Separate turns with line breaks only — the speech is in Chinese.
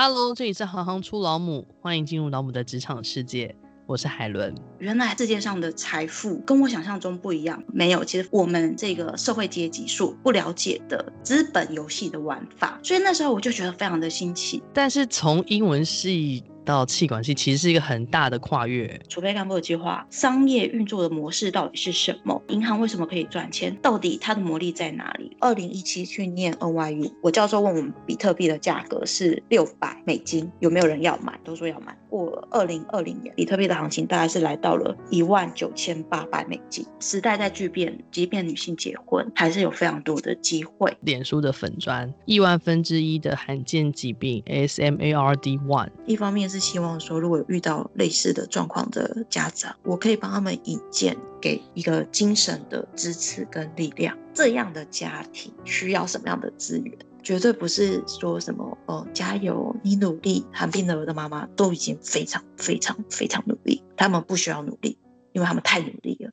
Hello，这里是行行出老母，欢迎进入老母的职场世界。我是海伦。
原来世界上的财富跟我想象中不一样。没有，其实我们这个社会阶级所不了解的资本游戏的玩法，所以那时候我就觉得非常的新奇。
但是从英文系到气管系，其实是一个很大的跨越。
储备干部的计划，商业运作的模式到底是什么？银行为什么可以赚钱？到底它的魔力在哪里？二零一七去念 NYU，我教授问我们比特币的价格是六百美金，有没有人要买？都说要买。过二零二零年，比特币的行情大概是来到了一万九千八百美金。时代在巨变，即便女性结婚，还是有非常多的机会。
脸书的粉砖，亿万分之一的罕见疾病 SMARD one，
一方面是。希望说，如果有遇到类似的状况的家长，我可以帮他们引荐给一个精神的支持跟力量。这样的家庭需要什么样的资源？绝对不是说什么哦，加油，你努力。韩冰的儿的妈妈都已经非常非常非常努力，他们不需要努力，因为他们太努力了。